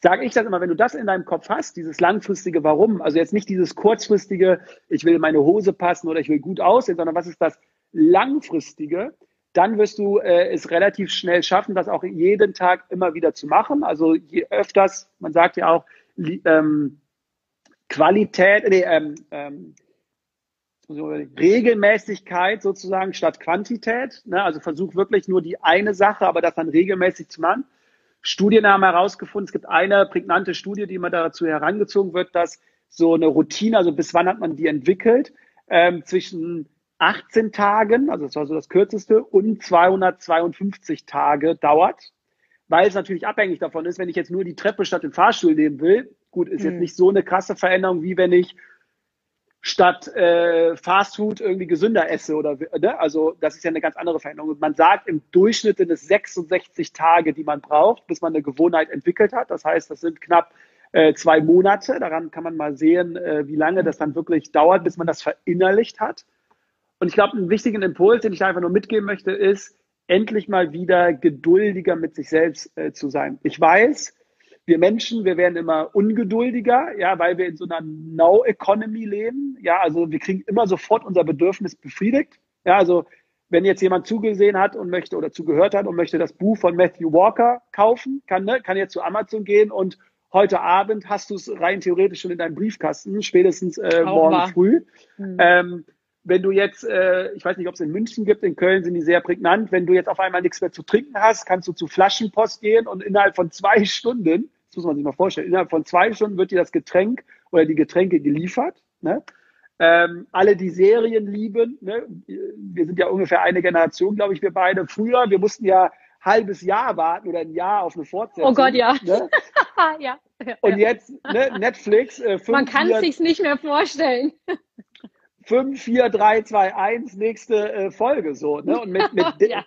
sage ich das immer, wenn du das in deinem Kopf hast, dieses langfristige Warum, also jetzt nicht dieses kurzfristige, ich will meine Hose passen oder ich will gut aussehen, sondern was ist das langfristige, dann wirst du äh, es relativ schnell schaffen, das auch jeden Tag immer wieder zu machen. Also je öfters, man sagt ja auch, ähm, Qualität, nee, ähm, ähm, Regelmäßigkeit sozusagen statt Quantität. Ne? Also versuch wirklich nur die eine Sache, aber das dann regelmäßig zu machen. Studien haben herausgefunden, es gibt eine prägnante Studie, die immer dazu herangezogen wird, dass so eine Routine, also bis wann hat man die entwickelt, ähm, zwischen 18 Tagen, also das war so das kürzeste, und 252 Tage dauert, weil es natürlich abhängig davon ist, wenn ich jetzt nur die Treppe statt den Fahrstuhl nehmen will, gut, ist hm. jetzt nicht so eine krasse Veränderung, wie wenn ich statt äh, Fast Food irgendwie gesünder esse oder ne? also das ist ja eine ganz andere Veränderung. Und man sagt im Durchschnitt sind es 66 Tage, die man braucht, bis man eine Gewohnheit entwickelt hat. Das heißt, das sind knapp äh, zwei Monate. Daran kann man mal sehen, äh, wie lange das dann wirklich dauert, bis man das verinnerlicht hat. Und ich glaube, einen wichtigen Impuls, den ich einfach nur mitgeben möchte, ist, endlich mal wieder geduldiger mit sich selbst äh, zu sein. Ich weiß, wir Menschen, wir werden immer ungeduldiger, ja, weil wir in so einer Now-Economy leben. Ja, also wir kriegen immer sofort unser Bedürfnis befriedigt. Ja, also wenn jetzt jemand zugesehen hat und möchte oder zugehört hat und möchte das Buch von Matthew Walker kaufen, kann, ne, kann jetzt zu Amazon gehen und heute Abend hast du es rein theoretisch schon in deinem Briefkasten, spätestens äh, morgen wahr. früh. Mhm. Ähm, wenn du jetzt, äh, ich weiß nicht, ob es in München gibt, in Köln sind die sehr prägnant, wenn du jetzt auf einmal nichts mehr zu trinken hast, kannst du zu Flaschenpost gehen und innerhalb von zwei *laughs* Stunden das muss man sich mal vorstellen. Innerhalb von zwei Stunden wird dir das Getränk oder die Getränke geliefert. Ne? Ähm, alle, die Serien lieben, ne? wir sind ja ungefähr eine Generation, glaube ich, wir beide. Früher, wir mussten ja halbes Jahr warten oder ein Jahr auf eine Fortsetzung. Oh Gott, ja. Ne? *laughs* ja. Und jetzt ne, Netflix. Äh, Man kann es sich nicht mehr vorstellen. 5, 4, 3, 2, 1, nächste äh, Folge so. Ne? Und mit, mit, *laughs* ja.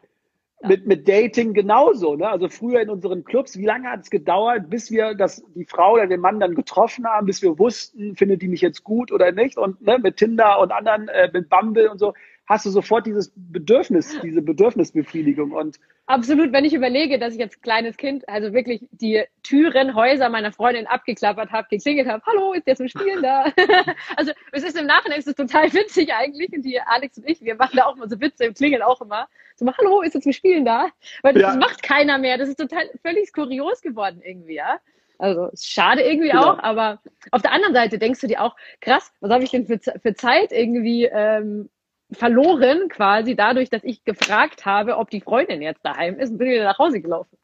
mit, mit Dating genauso. Ne? Also früher in unseren Clubs, wie lange hat es gedauert, bis wir das, die Frau oder den Mann dann getroffen haben, bis wir wussten, findet die mich jetzt gut oder nicht? Und ne, mit Tinder und anderen, äh, mit Bumble und so, hast du sofort dieses Bedürfnis, diese Bedürfnisbefriedigung. Und Absolut, wenn ich überlege, dass ich als kleines Kind also wirklich die Türen, Häuser meiner Freundin abgeklappert habe, geklingelt habe, hallo, ist der zum Spielen da? *laughs* also es ist im Nachhinein ist es total witzig eigentlich. Und die Alex und ich, wir machen da auch immer so Witze im Klingeln auch immer. So, hallo, ist er zum Spielen da? Weil das ja. macht keiner mehr. Das ist total völlig kurios geworden irgendwie, ja. Also schade irgendwie genau. auch, aber auf der anderen Seite denkst du dir auch, krass, was habe ich denn für, für Zeit irgendwie ähm, verloren quasi dadurch, dass ich gefragt habe, ob die Freundin jetzt daheim ist und bin wieder nach Hause gelaufen.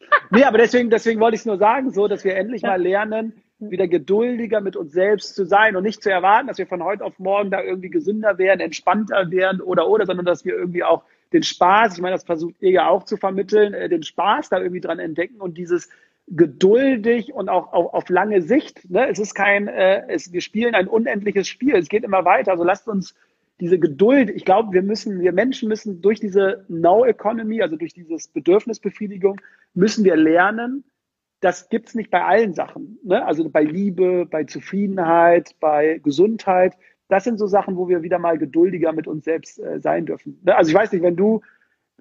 *laughs* nee, aber deswegen, deswegen wollte ich es nur sagen, so, dass wir endlich ja. mal lernen, wieder geduldiger mit uns selbst zu sein und nicht zu erwarten, dass wir von heute auf morgen da irgendwie gesünder werden, entspannter werden oder oder, sondern dass wir irgendwie auch den Spaß, ich meine, das versucht ihr ja auch zu vermitteln, äh, den Spaß da irgendwie dran entdecken und dieses geduldig und auch, auch auf lange Sicht. Ne? Es ist kein, äh, es, wir spielen ein unendliches Spiel, es geht immer weiter. Also lasst uns diese Geduld, ich glaube, wir müssen, wir Menschen müssen durch diese Now-Economy, also durch dieses Bedürfnisbefriedigung, müssen wir lernen, das gibt's nicht bei allen Sachen. Ne? Also bei Liebe, bei Zufriedenheit, bei Gesundheit. Das sind so Sachen, wo wir wieder mal geduldiger mit uns selbst äh, sein dürfen. Ne? Also ich weiß nicht, wenn du,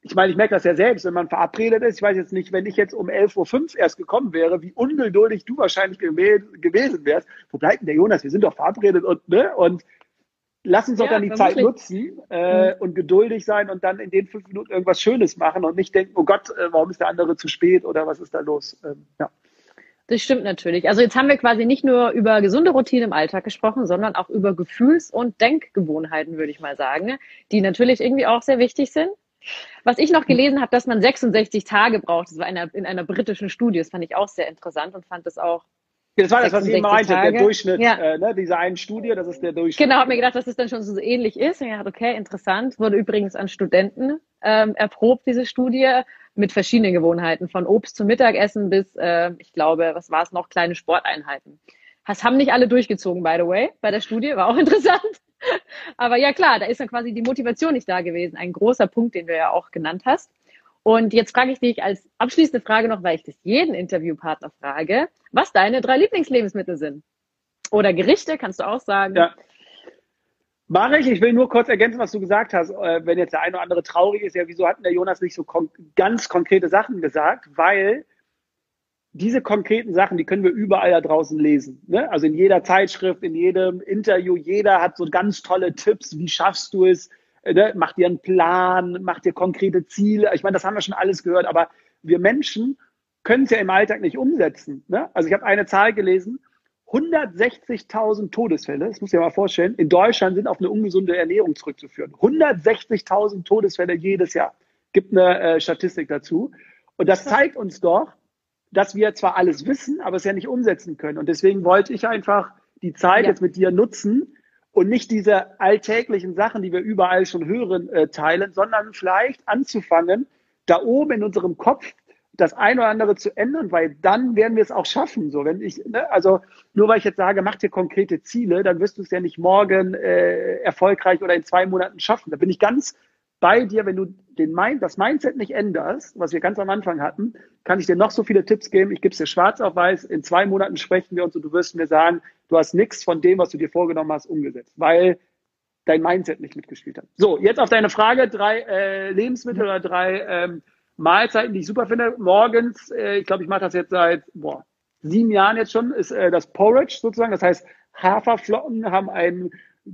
ich meine, ich merke das ja selbst, wenn man verabredet ist, ich weiß jetzt nicht, wenn ich jetzt um 11.05 Uhr erst gekommen wäre, wie ungeduldig du wahrscheinlich gewesen wärst. Wo bleibt denn der Jonas? Wir sind doch verabredet und, ne? Und lass uns doch ja, dann die Zeit nutzen äh, mhm. und geduldig sein und dann in den fünf Minuten irgendwas Schönes machen und nicht denken, oh Gott, äh, warum ist der andere zu spät oder was ist da los? Ähm, ja. Das stimmt natürlich. Also jetzt haben wir quasi nicht nur über gesunde Routine im Alltag gesprochen, sondern auch über Gefühls- und Denkgewohnheiten, würde ich mal sagen, die natürlich irgendwie auch sehr wichtig sind. Was ich noch gelesen habe, dass man 66 Tage braucht, das war in einer, in einer britischen Studie, das fand ich auch sehr interessant und fand das auch das war das, was ich meinte, Tage. der Durchschnitt, ja. äh, ne, dieser einen Studie, das ist der Durchschnitt. Genau, habe mir gedacht, dass es dann schon so ähnlich ist. Und ich dachte, okay, interessant. Wurde übrigens an Studenten ähm, erprobt, diese Studie, mit verschiedenen Gewohnheiten, von Obst zum Mittagessen bis, äh, ich glaube, was war es noch, kleine Sporteinheiten. Das haben nicht alle durchgezogen, by the way, bei der Studie, war auch *laughs* interessant. Aber ja klar, da ist dann quasi die Motivation nicht da gewesen. Ein großer Punkt, den du ja auch genannt hast. Und jetzt frage ich dich als abschließende Frage noch, weil ich das jeden Interviewpartner frage, was deine drei Lieblingslebensmittel sind. Oder Gerichte, kannst du auch sagen. Ja. Mache ich. Ich will nur kurz ergänzen, was du gesagt hast. Äh, wenn jetzt der eine oder andere traurig ist, ja, wieso hat der Jonas nicht so kon ganz konkrete Sachen gesagt? Weil diese konkreten Sachen, die können wir überall da draußen lesen. Ne? Also in jeder Zeitschrift, in jedem Interview, jeder hat so ganz tolle Tipps. Wie schaffst du es, ne, mach dir einen Plan, mach dir konkrete Ziele. Ich meine, das haben wir schon alles gehört, aber wir Menschen können es ja im Alltag nicht umsetzen. Ne? Also ich habe eine Zahl gelesen, 160.000 Todesfälle, das muss ich mir mal vorstellen, in Deutschland sind auf eine ungesunde Ernährung zurückzuführen. 160.000 Todesfälle jedes Jahr. Gibt eine äh, Statistik dazu. Und das zeigt uns doch, dass wir zwar alles wissen, aber es ja nicht umsetzen können. Und deswegen wollte ich einfach die Zeit ja. jetzt mit dir nutzen, und nicht diese alltäglichen Sachen, die wir überall schon hören, äh, teilen, sondern vielleicht anzufangen, da oben in unserem Kopf das eine oder andere zu ändern, weil dann werden wir es auch schaffen. So, wenn ich, ne, also nur weil ich jetzt sage, mach dir konkrete Ziele, dann wirst du es ja nicht morgen äh, erfolgreich oder in zwei Monaten schaffen. Da bin ich ganz bei dir, wenn du den Mind, das Mindset nicht änderst, was wir ganz am Anfang hatten, kann ich dir noch so viele Tipps geben. Ich gebe es dir schwarz auf weiß. In zwei Monaten sprechen wir uns und du wirst mir sagen, du hast nichts von dem, was du dir vorgenommen hast, umgesetzt, weil dein Mindset nicht mitgespielt hat. So, jetzt auf deine Frage, drei äh, Lebensmittel oder drei ähm, Mahlzeiten, die ich super finde. Morgens, äh, ich glaube, ich mache das jetzt seit boah, sieben Jahren jetzt schon, ist äh, das Porridge sozusagen. Das heißt, Haferflocken haben einen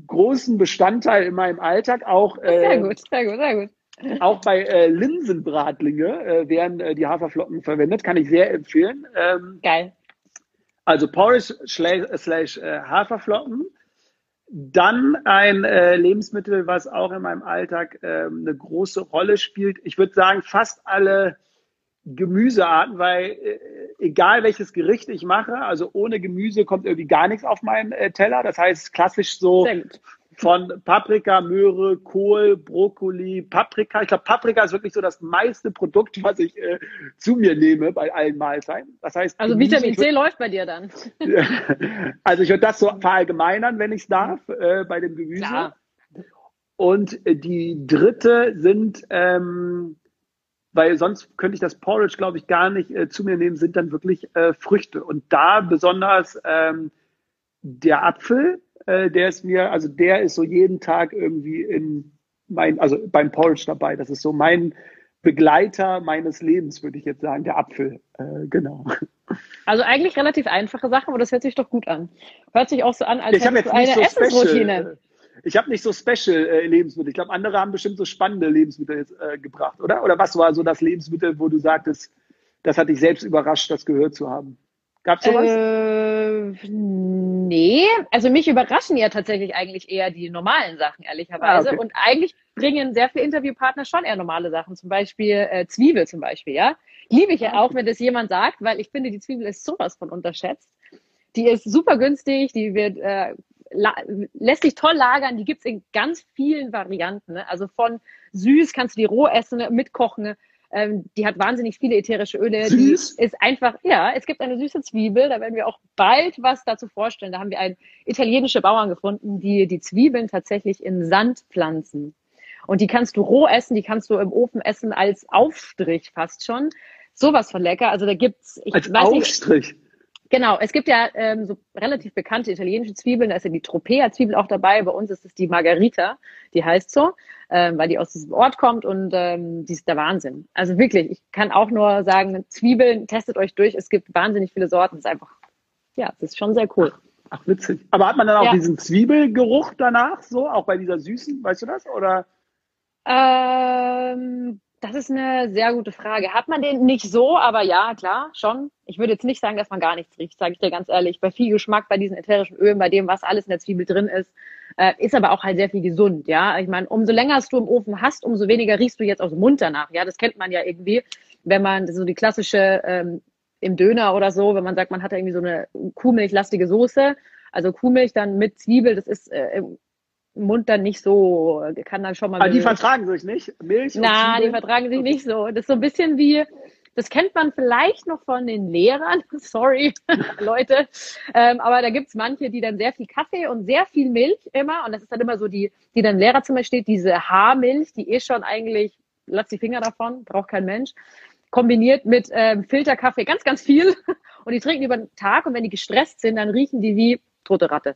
großen Bestandteil in meinem Alltag. Auch, äh, *laughs* sehr gut, sehr gut, sehr gut. *laughs* Auch bei äh, Linsenbratlinge äh, werden äh, die Haferflocken verwendet, kann ich sehr empfehlen. Ähm, Geil. Also Porridge slash, slash äh, Haferflocken. Dann ein äh, Lebensmittel, was auch in meinem Alltag äh, eine große Rolle spielt. Ich würde sagen, fast alle Gemüsearten, weil äh, egal welches Gericht ich mache, also ohne Gemüse kommt irgendwie gar nichts auf meinen äh, Teller. Das heißt klassisch so von Paprika, Möhre, Kohl, Brokkoli, Paprika. Ich glaube, Paprika ist wirklich so das meiste Produkt, was ich äh, zu mir nehme bei allen Mahlzeiten. Das heißt, also Gemüse, Vitamin C läuft bei dir dann. *laughs* also ich würde das so verallgemeinern, wenn ich es darf, äh, bei dem Gemüse. Klar. Und äh, die dritte sind ähm, weil sonst könnte ich das Porridge, glaube ich, gar nicht äh, zu mir nehmen, sind dann wirklich äh, Früchte. Und da besonders ähm, der Apfel, äh, der ist mir, also der ist so jeden Tag irgendwie in mein, also beim Porridge dabei. Das ist so mein Begleiter meines Lebens, würde ich jetzt sagen, der Apfel. Äh, genau. Also eigentlich relativ einfache Sache, aber das hört sich doch gut an. Hört sich auch so an, als hättest du eine so Essensroutine. Special, ich habe nicht so Special äh, Lebensmittel. Ich glaube, andere haben bestimmt so spannende Lebensmittel jetzt, äh, gebracht, oder? Oder was war so das Lebensmittel, wo du sagtest, das hat dich selbst überrascht, das gehört zu haben? Gab's sowas? Äh, nee, also mich überraschen ja tatsächlich eigentlich eher die normalen Sachen, ehrlicherweise. Ah, okay. Und eigentlich bringen sehr viele Interviewpartner schon eher normale Sachen. Zum Beispiel äh, Zwiebel zum Beispiel, ja. Liebe ich ja ah, auch, wenn das jemand sagt, weil ich finde, die Zwiebel ist sowas von unterschätzt. Die ist super günstig, die wird äh, lässt sich toll lagern. Die gibt's in ganz vielen Varianten. Ne? Also von süß kannst du die roh essen, mitkochen. Ähm, die hat wahnsinnig viele ätherische Öle. Süß? Die ist einfach, ja, es gibt eine süße Zwiebel. Da werden wir auch bald was dazu vorstellen. Da haben wir einen italienische Bauern gefunden, die die Zwiebeln tatsächlich in Sand pflanzen. Und die kannst du roh essen, die kannst du im Ofen essen als Aufstrich fast schon. Sowas von lecker. Also da gibt's, ich als weiß Aufstrich. Nicht, Genau, es gibt ja ähm, so relativ bekannte italienische Zwiebeln, da ist ja die Tropea-Zwiebel auch dabei, bei uns ist es die Margarita, die heißt so, ähm, weil die aus diesem Ort kommt und ähm, die ist der Wahnsinn. Also wirklich, ich kann auch nur sagen, Zwiebeln, testet euch durch, es gibt wahnsinnig viele Sorten, das ist einfach, ja, das ist schon sehr cool. Ach, witzig. Aber hat man dann auch ja. diesen Zwiebelgeruch danach, so, auch bei dieser süßen, weißt du das, oder? Ähm, das ist eine sehr gute Frage. Hat man den nicht so, aber ja, klar, schon. Ich würde jetzt nicht sagen, dass man gar nichts riecht, sage ich dir ganz ehrlich. Bei viel Geschmack, bei diesen ätherischen Ölen, bei dem, was alles in der Zwiebel drin ist, äh, ist aber auch halt sehr viel gesund, ja. Ich meine, umso länger es du im Ofen hast, umso weniger riechst du jetzt aus dem Mund danach, ja. Das kennt man ja irgendwie, wenn man so die klassische ähm, im Döner oder so, wenn man sagt, man hat da irgendwie so eine Kuhmilchlastige Soße, also Kuhmilch dann mit Zwiebel, das ist äh, Mund dann nicht so, kann dann schon mal. Aber die vertragen sich nicht? Milch? Na, die vertragen sich nicht so. Das ist so ein bisschen wie, das kennt man vielleicht noch von den Lehrern, *laughs* sorry, *laughs* Leute. Ähm, aber da gibt's manche, die dann sehr viel Kaffee und sehr viel Milch immer, und das ist dann immer so die, die dann im Lehrerzimmer steht, diese Haarmilch, die ist schon eigentlich, lass die Finger davon, braucht kein Mensch, kombiniert mit ähm, Filterkaffee, ganz, ganz viel. *laughs* Und die trinken über den Tag und wenn die gestresst sind, dann riechen die wie tote Ratte.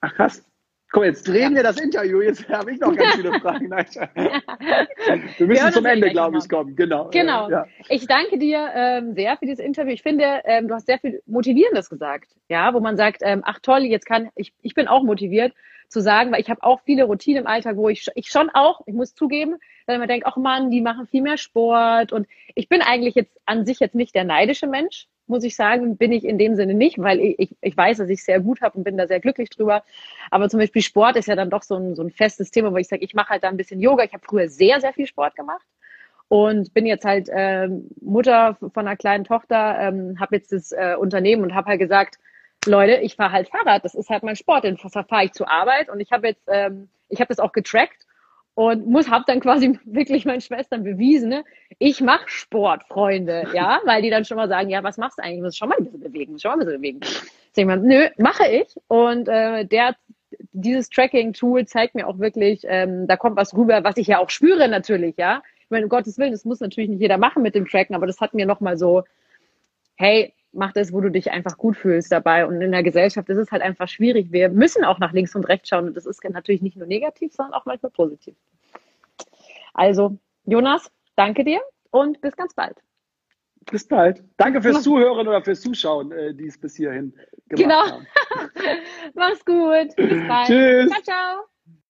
Ach krass. Komm, jetzt drehen ja. wir das Interview. Jetzt habe ich noch ganz viele *laughs* Fragen. wir müssen ja, zum Ende, glaube ich, kommen. Genau. Genau. Ja. Ich danke dir ähm, sehr für dieses Interview. Ich finde, ähm, du hast sehr viel Motivierendes gesagt. Ja, wo man sagt, ähm, ach toll, jetzt kann ich, ich bin auch motiviert zu sagen, weil ich habe auch viele Routinen im Alltag, wo ich, ich schon auch, ich muss zugeben, wenn man denkt, ach Mann, die machen viel mehr Sport und ich bin eigentlich jetzt an sich jetzt nicht der neidische Mensch, muss ich sagen, bin ich in dem Sinne nicht, weil ich, ich, weiß, dass ich sehr gut habe und bin da sehr glücklich drüber. Aber zum Beispiel Sport ist ja dann doch so ein, so ein festes Thema, wo ich sage, ich mache halt da ein bisschen Yoga. Ich habe früher sehr, sehr viel Sport gemacht und bin jetzt halt ähm, Mutter von einer kleinen Tochter, ähm, habe jetzt das äh, Unternehmen und habe halt gesagt, Leute, ich fahre halt Fahrrad, das ist halt mein Sport, dann fahre ich zur Arbeit und ich habe jetzt, ähm, ich habe das auch getrackt und muss habe dann quasi *laughs* wirklich meinen Schwestern bewiesen, ne? ich mache Sport, Freunde, ja, *laughs* weil die dann schon mal sagen, ja, was machst du eigentlich? Du musst schon mal ein bisschen bewegen, schon mal ein bisschen bewegen. Sag ich mal, nö, mache ich und äh, der dieses Tracking-Tool zeigt mir auch wirklich, ähm, da kommt was rüber, was ich ja auch spüre natürlich, ja. Ich meine, um Gottes Willen, das muss natürlich nicht jeder machen mit dem Tracken, aber das hat mir nochmal so, hey, mach das, wo du dich einfach gut fühlst dabei. Und in der Gesellschaft ist es halt einfach schwierig. Wir müssen auch nach links und rechts schauen. Und das ist natürlich nicht nur negativ, sondern auch manchmal positiv. Also, Jonas, danke dir und bis ganz bald. Bis bald. Danke fürs Zuhören oder fürs Zuschauen, äh, die es bis hierhin gemacht genau. haben. *laughs* Mach's gut. Bis bald. Tschüss. Ciao, ciao.